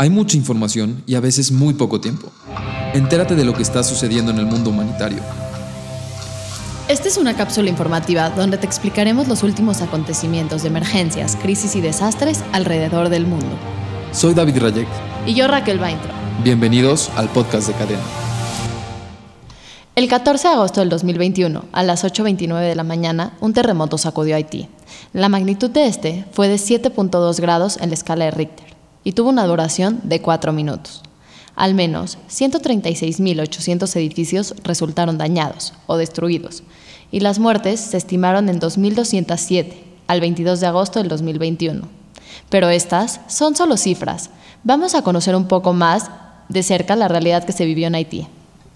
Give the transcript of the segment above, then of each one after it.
Hay mucha información y a veces muy poco tiempo. Entérate de lo que está sucediendo en el mundo humanitario. Esta es una cápsula informativa donde te explicaremos los últimos acontecimientos de emergencias, crisis y desastres alrededor del mundo. Soy David Rayek. Y yo Raquel Baintro. Bienvenidos al podcast de Cadena. El 14 de agosto del 2021, a las 8.29 de la mañana, un terremoto sacudió Haití. La magnitud de este fue de 7.2 grados en la escala de Richter y tuvo una duración de 4 minutos. Al menos 136.800 edificios resultaron dañados o destruidos, y las muertes se estimaron en 2.207 al 22 de agosto del 2021. Pero estas son solo cifras. Vamos a conocer un poco más de cerca la realidad que se vivió en Haití.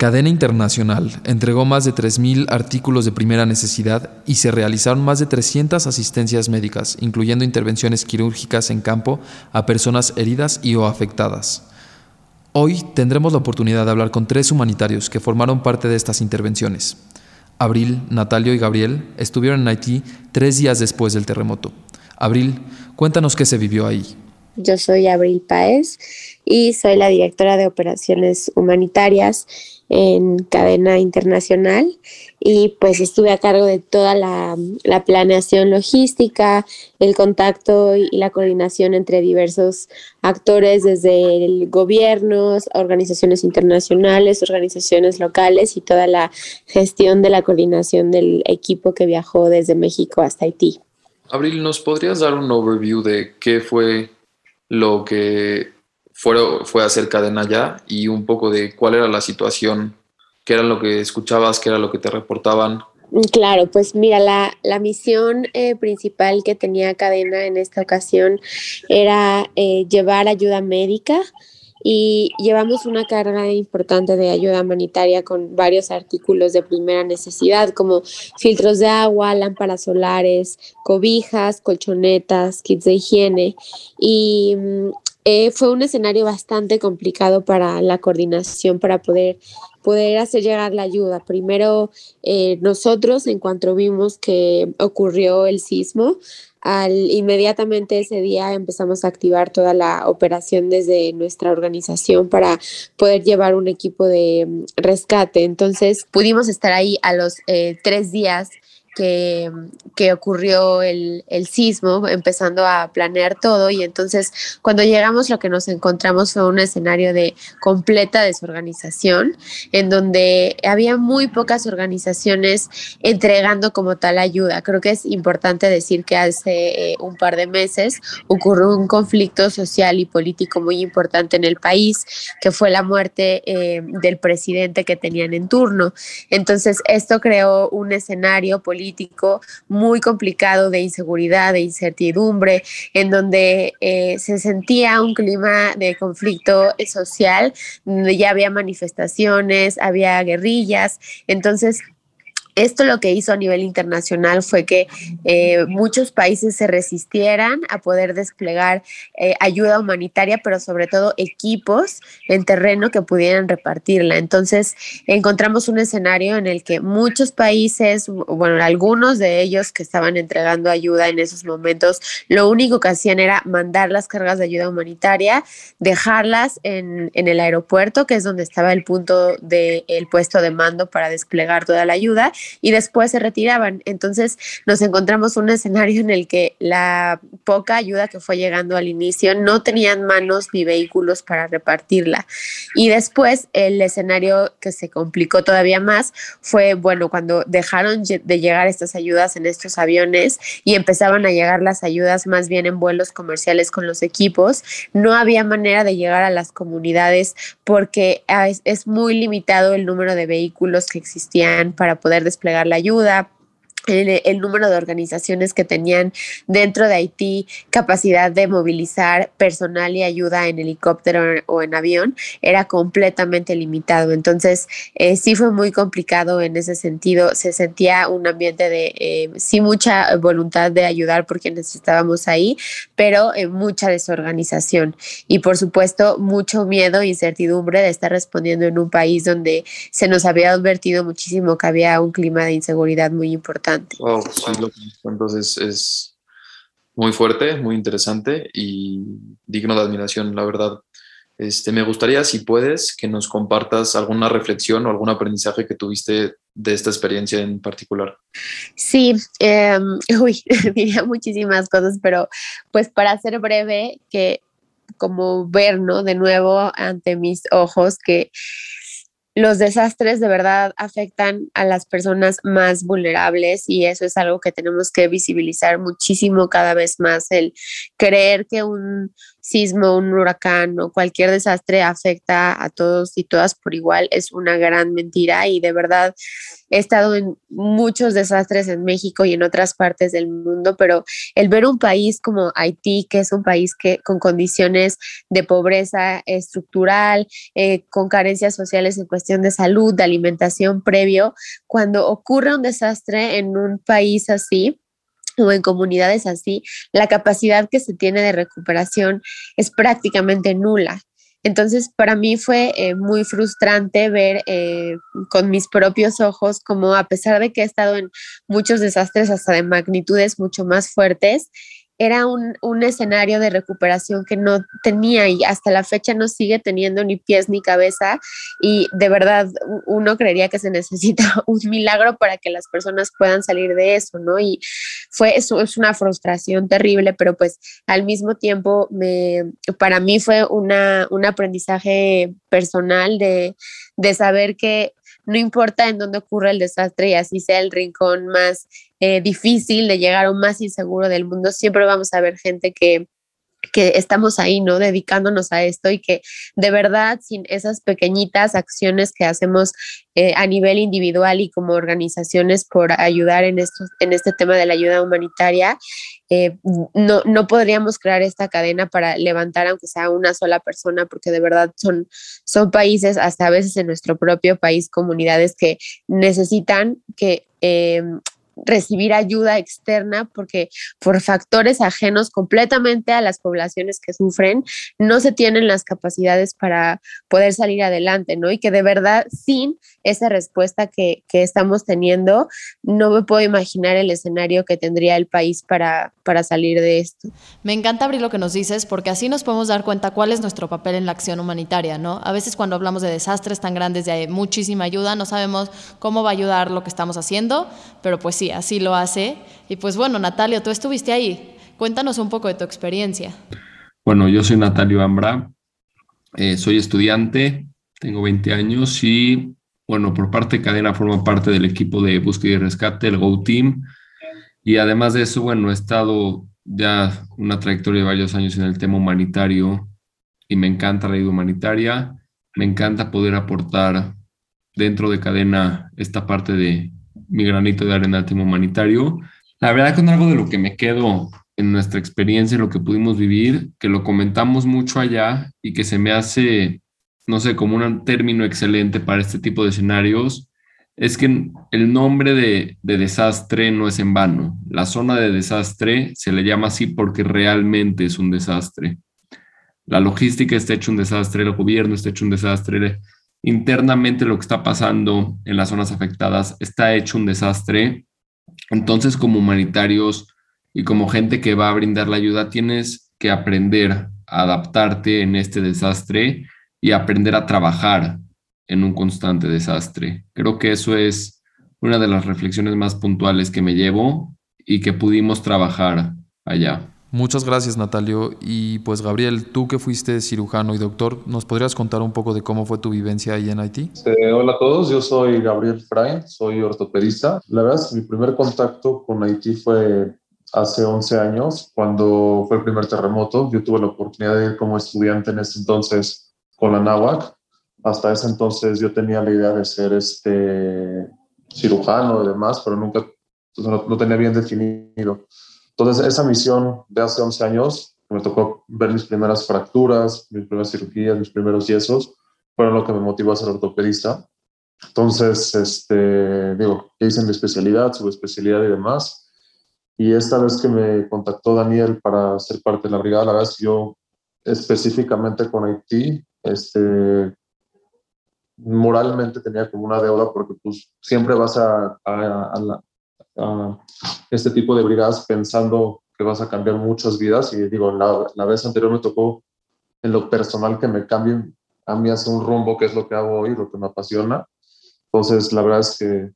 Cadena Internacional entregó más de 3.000 artículos de primera necesidad y se realizaron más de 300 asistencias médicas, incluyendo intervenciones quirúrgicas en campo a personas heridas y o afectadas. Hoy tendremos la oportunidad de hablar con tres humanitarios que formaron parte de estas intervenciones. Abril, Natalio y Gabriel estuvieron en Haití tres días después del terremoto. Abril, cuéntanos qué se vivió ahí. Yo soy Abril Paez y soy la directora de operaciones humanitarias en cadena internacional y pues estuve a cargo de toda la, planeación logística, el contacto y la coordinación entre diversos actores desde el gobierno, organizaciones internacionales, organizaciones locales y toda la gestión de la coordinación del equipo que viajó desde México hasta Haití. Abril, ¿nos podrías dar un overview de qué fue lo que fue, hacer cadena ya y un poco de cuál era la situación, qué era lo que escuchabas, qué era lo que te reportaban. Claro, pues mira, la, la misión eh, principal que tenía cadena en esta ocasión era eh, llevar ayuda médica y llevamos una carga importante de ayuda humanitaria con varios artículos de primera necesidad como filtros de agua, lámparas solares, cobijas, colchonetas, kits de higiene y mm, eh, fue un escenario bastante complicado para la coordinación, para poder, poder hacer llegar la ayuda. Primero, eh, nosotros, en cuanto vimos que ocurrió el sismo, al, inmediatamente ese día empezamos a activar toda la operación desde nuestra organización para poder llevar un equipo de mm, rescate. Entonces pudimos estar ahí a los eh, tres días que, que ocurrió el, el, sismo, empezando a planear todo y entonces cuando llegamos lo que nos encontramos fue un escenario de completa desorganización, en donde había muy pocas organizaciones entregando como tal ayuda. Creo que es importante decir que hace eh, un par de meses ocurrió un conflicto social y político muy importante en el país, que fue la muerte eh, del presidente que tenían en turno. Entonces esto creó un escenario político político muy complicado de inseguridad, de incertidumbre, en donde eh, se sentía un clima de conflicto social, donde ya había manifestaciones, había guerrillas, entonces esto lo que hizo a nivel internacional fue que eh, muchos países se resistieran a poder desplegar eh, ayuda humanitaria, pero sobre todo equipos en terreno que pudieran repartirla. Entonces encontramos un escenario en el que muchos países, bueno, algunos de ellos que estaban entregando ayuda en esos momentos, lo único que hacían era mandar las cargas de ayuda humanitaria, dejarlas en, en el aeropuerto, que es donde estaba el punto del puesto de mando para desplegar toda la ayuda y después se retiraban. Entonces nos encontramos un escenario en el que la poca ayuda que fue llegando al inicio no tenían manos ni vehículos para repartirla. Y después el escenario que se complicó todavía más fue, bueno, cuando dejaron de llegar estas ayudas en estos aviones y empezaban a llegar las ayudas más bien en vuelos comerciales con los equipos, no había manera de llegar a las comunidades porque es, muy limitado el número de vehículos que existían para poder desplegar la ayuda, el, número de organizaciones que tenían dentro de Haití capacidad de movilizar personal y ayuda en helicóptero o en avión era completamente limitado. Entonces, eh, sí fue muy complicado en ese sentido. Se sentía un ambiente de, eh, sí, mucha voluntad de ayudar porque necesitábamos ahí, pero eh, mucha desorganización y, por supuesto, mucho miedo e incertidumbre de estar respondiendo en un país donde se nos había advertido muchísimo que había un clima de inseguridad muy importante entonces es muy fuerte, muy interesante y digno de admiración, la verdad. Este, me gustaría, si puedes, que nos compartas alguna reflexión o algún aprendizaje que tuviste de esta experiencia en particular. Sí, em, uy, diría muchísimas cosas, pero pues para ser breve, que como ver, ¿no? De nuevo ante mis ojos que los desastres de verdad afectan a las personas más vulnerables y eso es algo que tenemos que visibilizar muchísimo cada vez más, el creer que un sismo, un huracán o cualquier desastre afecta a todos y todas por igual es una gran mentira y de verdad he estado en muchos desastres en México y en otras partes del mundo, pero el ver un país como Haití, que es un país que con condiciones de pobreza estructural, eh, con carencias sociales en cuestión de salud, de alimentación previo, cuando ocurre un desastre en un país así, o en comunidades así, la capacidad que se tiene de recuperación es prácticamente nula. Entonces, para mí fue eh, muy frustrante ver eh, con mis propios ojos como a pesar de que he estado en muchos desastres hasta de magnitudes mucho más fuertes, era un, escenario de recuperación que no tenía y hasta la fecha no sigue teniendo ni pies ni cabeza y de verdad uno creería que se necesita un milagro para que las personas puedan salir de eso, ¿no? Y fue, eso es una frustración terrible, pero pues al mismo tiempo me, para mí fue una, un aprendizaje personal de, de saber que no importa en dónde ocurra el desastre y así sea el rincón más eh, difícil de llegar o más inseguro del mundo, siempre vamos a ver gente que que estamos ahí, ¿no? Dedicándonos a esto y que de verdad sin esas pequeñitas acciones que hacemos eh, a nivel individual y como organizaciones por ayudar en, esto, en este tema de la ayuda humanitaria, eh, no, no podríamos crear esta cadena para levantar aunque sea una sola persona, porque de verdad son, son países, hasta a veces en nuestro propio país, comunidades que necesitan que eh, recibir ayuda externa porque por factores ajenos completamente a las poblaciones que sufren, no se tienen las capacidades para poder salir adelante, ¿no? Y que de verdad sin esa respuesta que, que estamos teniendo, no me puedo imaginar el escenario que tendría el país para, para salir de esto. Me encanta abrir lo que nos dices porque así nos podemos dar cuenta cuál es nuestro papel en la acción humanitaria, ¿no? A veces cuando hablamos de desastres tan grandes de muchísima ayuda, no sabemos cómo va a ayudar lo que estamos haciendo, pero pues sí, así lo hace. Y pues bueno, Natalio, tú estuviste ahí. Cuéntanos un poco de tu experiencia. Bueno, yo soy Natalio Ambra, eh, soy estudiante, tengo 20 años y bueno, por parte de Cadena formo parte del equipo de búsqueda y rescate, el Go Team. Y además de eso, bueno, he estado ya una trayectoria de varios años en el tema humanitario y me encanta la ayuda humanitaria. Me encanta poder aportar dentro de Cadena esta parte de mi granito de arena al tema humanitario. La verdad con algo de lo que me quedo en nuestra experiencia, lo que pudimos vivir, que lo comentamos mucho allá y que se me hace no sé, como un término excelente para este tipo de escenarios, es que el nombre de, desastre no es en vano. La zona de desastre se le llama así porque realmente es un desastre. La logística está hecho un desastre, el gobierno está hecho un desastre, internamente lo que está pasando en las zonas afectadas está hecho un desastre. Entonces, como humanitarios y como gente que va a brindar la ayuda, tienes que aprender a adaptarte en este desastre y aprender a trabajar en un constante desastre. Creo que eso es una de las reflexiones más puntuales que me llevo y que pudimos trabajar allá. Muchas gracias, Natalio. Y pues, Gabriel, tú que fuiste cirujano y doctor, ¿nos podrías contar un poco de cómo fue tu vivencia ahí en Haití? hola a todos, yo soy Gabriel Fray, soy ortopedista. La verdad, mi primer contacto con Haití fue hace 11 años, cuando fue el primer terremoto. Yo tuve la oportunidad de ir como estudiante en ese entonces con la NAWAC. Hasta ese entonces yo tenía la idea de ser este cirujano y demás, pero nunca pues, no, tenía bien definido. Entonces esa misión de hace 11 años, me tocó ver mis primeras fracturas, mis primeras cirugías, mis primeros yesos, fueron lo que me motivó a ser ortopedista. Entonces, este, digo, hice mi especialidad, subespecialidad y demás. Y esta vez que me contactó Daniel para ser parte de la brigada, la verdad es que yo específicamente con Haití este, moralmente tenía como una deuda porque pues siempre vas a, a, este tipo de brigadas pensando que vas a cambiar muchas vidas y digo, la, la vez anterior me tocó en lo personal que me cambie a mí hace un rumbo, que es lo que hago hoy, lo que me apasiona. Entonces, la verdad es que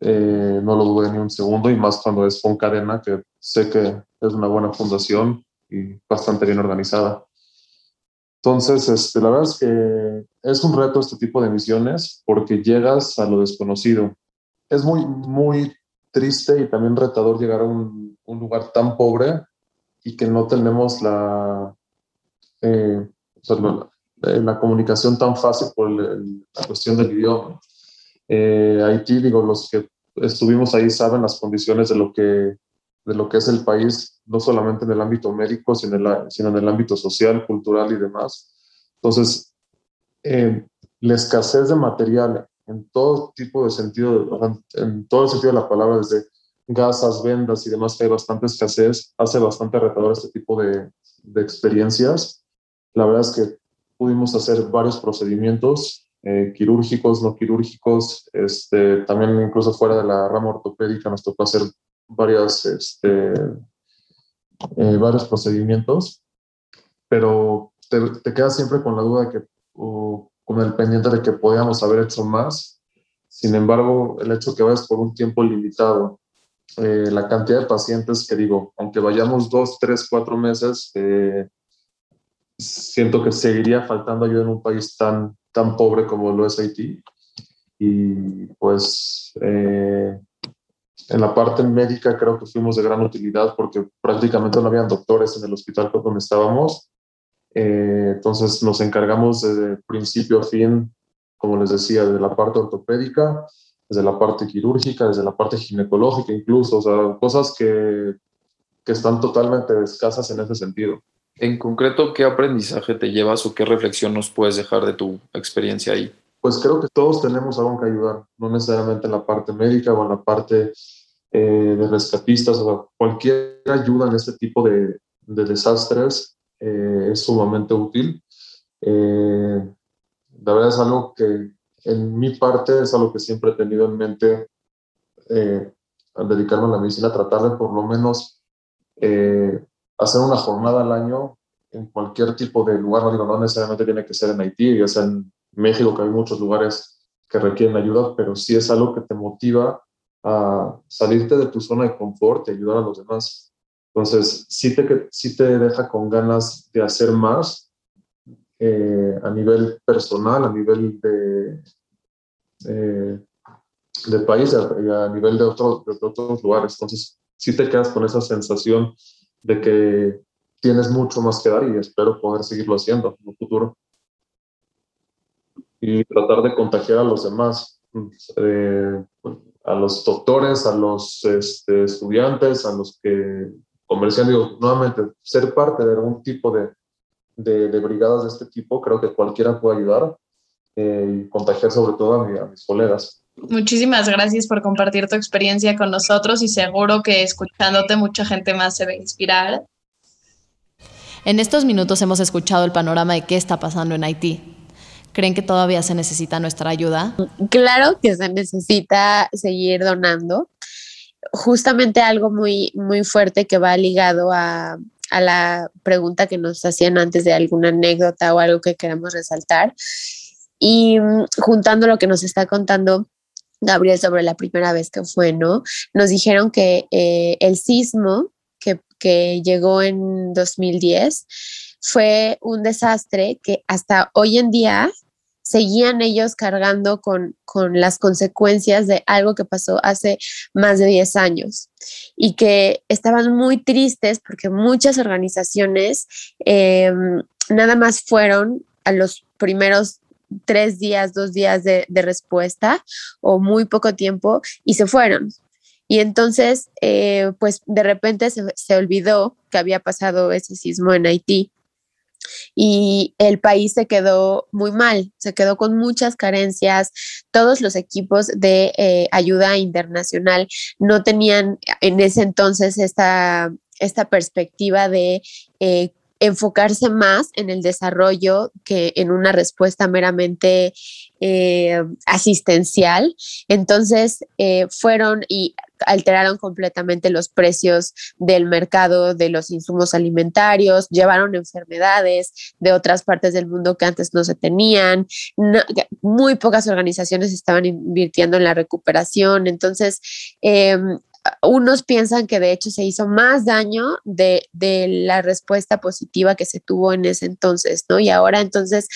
eh, no lo dudé ni un segundo y más cuando es con cadena, que sé que es una buena fundación y bastante bien organizada. Entonces, este, la verdad es que es un reto este tipo de misiones porque llegas a lo desconocido. Es muy, muy triste y también retador llegar a un, un lugar tan pobre y que no tenemos la, eh, eh, la, comunicación tan fácil por la cuestión del idioma. Eh, Haití, digo, los que estuvimos ahí saben las condiciones de lo que, de lo que es el país, no solamente en el ámbito médico, sino en, el, sino en el ámbito social, cultural y demás. Entonces, eh, la escasez de material en todo tipo de sentido, en todo el sentido de la palabra, desde gasas, vendas y demás, que hay bastante escasez, hace bastante retador este tipo de, de experiencias. La verdad es que pudimos hacer varios procedimientos eh, quirúrgicos, no quirúrgicos, este, también incluso fuera de la rama ortopédica nos tocó hacer varias, este, eh, varios procedimientos, pero te, te, quedas siempre con la duda de que, o con el pendiente de que podíamos haber hecho más. Sin embargo, el hecho que vayas por un tiempo limitado, eh, la cantidad de pacientes que digo, aunque vayamos dos, tres, cuatro meses, eh, siento que seguiría faltando ayuda en un país tan, tan pobre como lo es Haití. Y pues eh, en la parte médica creo que fuimos de gran utilidad porque prácticamente no habían doctores en el hospital donde estábamos. Eh, entonces nos encargamos desde principio a fin, como les decía, de la parte ortopédica, desde la parte quirúrgica, desde la parte ginecológica incluso, o sea, cosas que, que están totalmente escasas en ese sentido. En concreto, ¿qué aprendizaje te llevas o qué reflexión nos puedes dejar de tu experiencia ahí? Pues creo que todos tenemos algo que ayudar, no necesariamente en la parte médica o en la parte eh, de rescatistas, o cualquier ayuda en este tipo de, de desastres eh, es sumamente útil. Eh, la verdad es algo que en mi parte es algo que siempre he tenido en mente al dedicarme a la medicina, tratar de por lo menos hacer una jornada al año en cualquier tipo de lugar, no no necesariamente tiene que ser en Haití, ya sea en México, que hay muchos lugares que requieren ayuda, pero sí es algo que te motiva a salirte de tu zona de confort y ayudar a los demás. Entonces, sí te, sí te deja con ganas de hacer más eh, a nivel personal, a nivel de, eh, de país, a, a nivel de, otro, de otros lugares. Entonces, sí te quedas con esa sensación de que tienes mucho más que dar y espero poder seguirlo haciendo en el futuro. Y tratar de contagiar a los demás, eh, a los doctores, a los este, estudiantes, a los que comercian, digo, nuevamente, ser parte de algún tipo de, de, brigadas de este tipo, creo que cualquiera puede ayudar eh, y contagiar sobre todo a, a mis colegas. Muchísimas gracias por compartir tu experiencia con nosotros y seguro que escuchándote mucha gente más se va a inspirar. En estos minutos hemos escuchado el panorama de qué está pasando en Haití. ¿Creen que todavía se necesita nuestra ayuda? Claro que se necesita seguir donando. Justamente algo muy, muy fuerte que va ligado a, a la pregunta que nos hacían antes de alguna anécdota o algo que queramos resaltar. Y mm, juntando lo que nos está contando Gabriel sobre la primera vez que fue, ¿no? Nos dijeron que eh, el sismo que, que llegó en 2010 fue un desastre que hasta hoy en día seguían ellos cargando con, con, las consecuencias de algo que pasó hace más de 10 años y que estaban muy tristes porque muchas organizaciones eh, nada más fueron a los primeros tres días, dos días de, respuesta o muy poco tiempo y se fueron. Y entonces, eh, pues de repente se, se, olvidó que había pasado ese sismo en Haití y el país se quedó muy mal, se quedó con muchas carencias. Todos los equipos de eh, ayuda internacional no tenían en ese entonces esta, esta perspectiva de eh, enfocarse más en el desarrollo que en una respuesta meramente eh, asistencial. Entonces, fueron y alteraron completamente los precios del mercado de los insumos alimentarios, llevaron enfermedades de otras partes del mundo que antes no se tenían, muy pocas organizaciones estaban invirtiendo en la recuperación, entonces em, unos piensan que de hecho se hizo más daño de, la respuesta positiva que se tuvo en ese entonces, ¿no? Y ahora entonces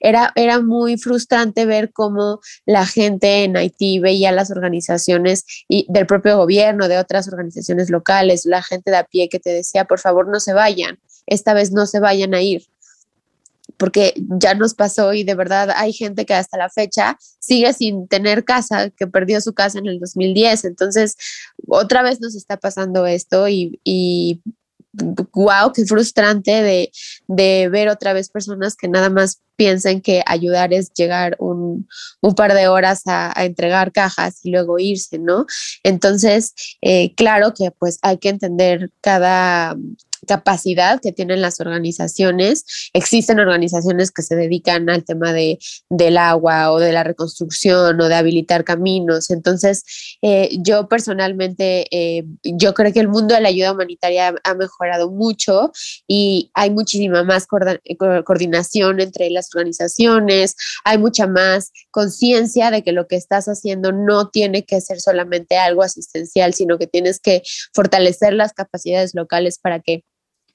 era, era muy frustrante ver cómo la gente en Haití veía las organizaciones y del propio gobierno, de otras organizaciones locales, la gente de a pie que te decía, por favor, no se vayan, esta vez no se vayan a ir porque ya nos pasó y de verdad hay gente que hasta la fecha sigue sin tener casa, que perdió su casa en el 2010. Entonces, otra vez nos está pasando esto y, wow, qué frustrante de, de, ver otra vez personas que nada más piensen que ayudar es llegar un, un par de horas a, a, entregar cajas y luego irse, ¿no? Entonces, eh, claro que pues hay que entender cada, capacidad que tienen las organizaciones. Existen organizaciones que se dedican al tema de, del agua o de la reconstrucción o de habilitar caminos. Entonces, eh, yo personalmente, eh, yo creo que el mundo de la ayuda humanitaria ha mejorado mucho y hay muchísima más coordinación entre las organizaciones, hay mucha más conciencia de que lo que estás haciendo no tiene que ser solamente algo asistencial, sino que tienes que fortalecer las capacidades locales para que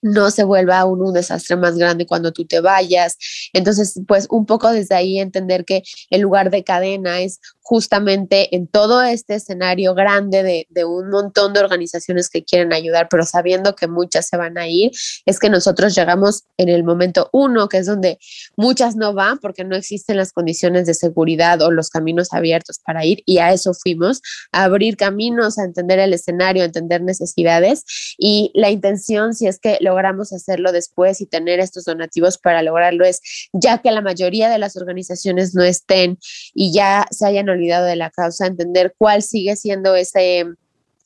no se vuelva aún un desastre más grande cuando tú te vayas. Entonces, pues un poco desde ahí entender que el lugar de cadena es justamente en todo este escenario grande de, de, un montón de organizaciones que quieren ayudar, pero sabiendo que muchas se van a ir, es que nosotros llegamos en el momento uno, que es donde muchas no van porque no existen las condiciones de seguridad o los caminos abiertos para ir, y a eso fuimos, a abrir caminos, a entender el escenario, a entender necesidades, y la intención, si es que logramos hacerlo después y tener estos donativos para lograrlo, es ya que la mayoría de las organizaciones no estén y ya se hayan olvidado de la causa, entender cuál sigue siendo ese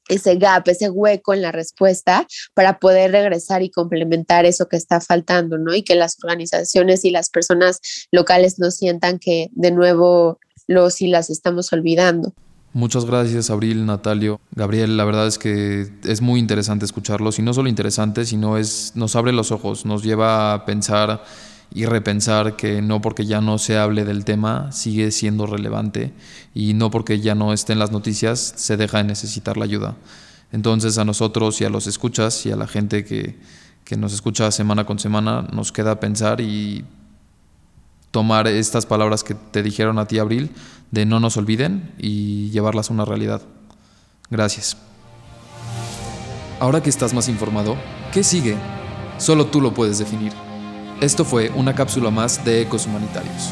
ese gap, ese hueco en la respuesta para poder regresar y complementar eso que está faltando, ¿no? Y que las organizaciones y las personas locales no sientan que de nuevo los y las estamos olvidando. Muchas gracias, Abril, Natalio. Gabriel, la verdad es que es muy interesante escucharlos y no solo interesante, sino es nos abre los ojos, nos lleva a pensar y repensar que no porque ya no se hable del tema sigue siendo relevante y no porque ya no esté en las noticias se deja de necesitar la ayuda. Entonces a nosotros y a los escuchas y a la gente que, que nos escucha semana con semana nos queda pensar y tomar estas palabras que te dijeron a ti, Abril, de no nos olviden y llevarlas a una realidad. Gracias. Ahora que estás más informado, ¿qué sigue? Solo tú lo puedes definir. Esto fue una cápsula más de Ecos Humanitarios.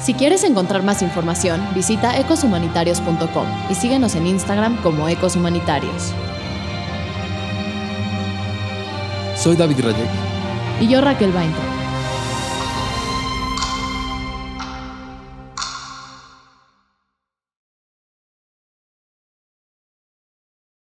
Si quieres encontrar más información, visita ecoshumanitarios.com y síguenos en Instagram como Ecos Humanitarios. Soy David Rayek. Y yo Raquel Bainter.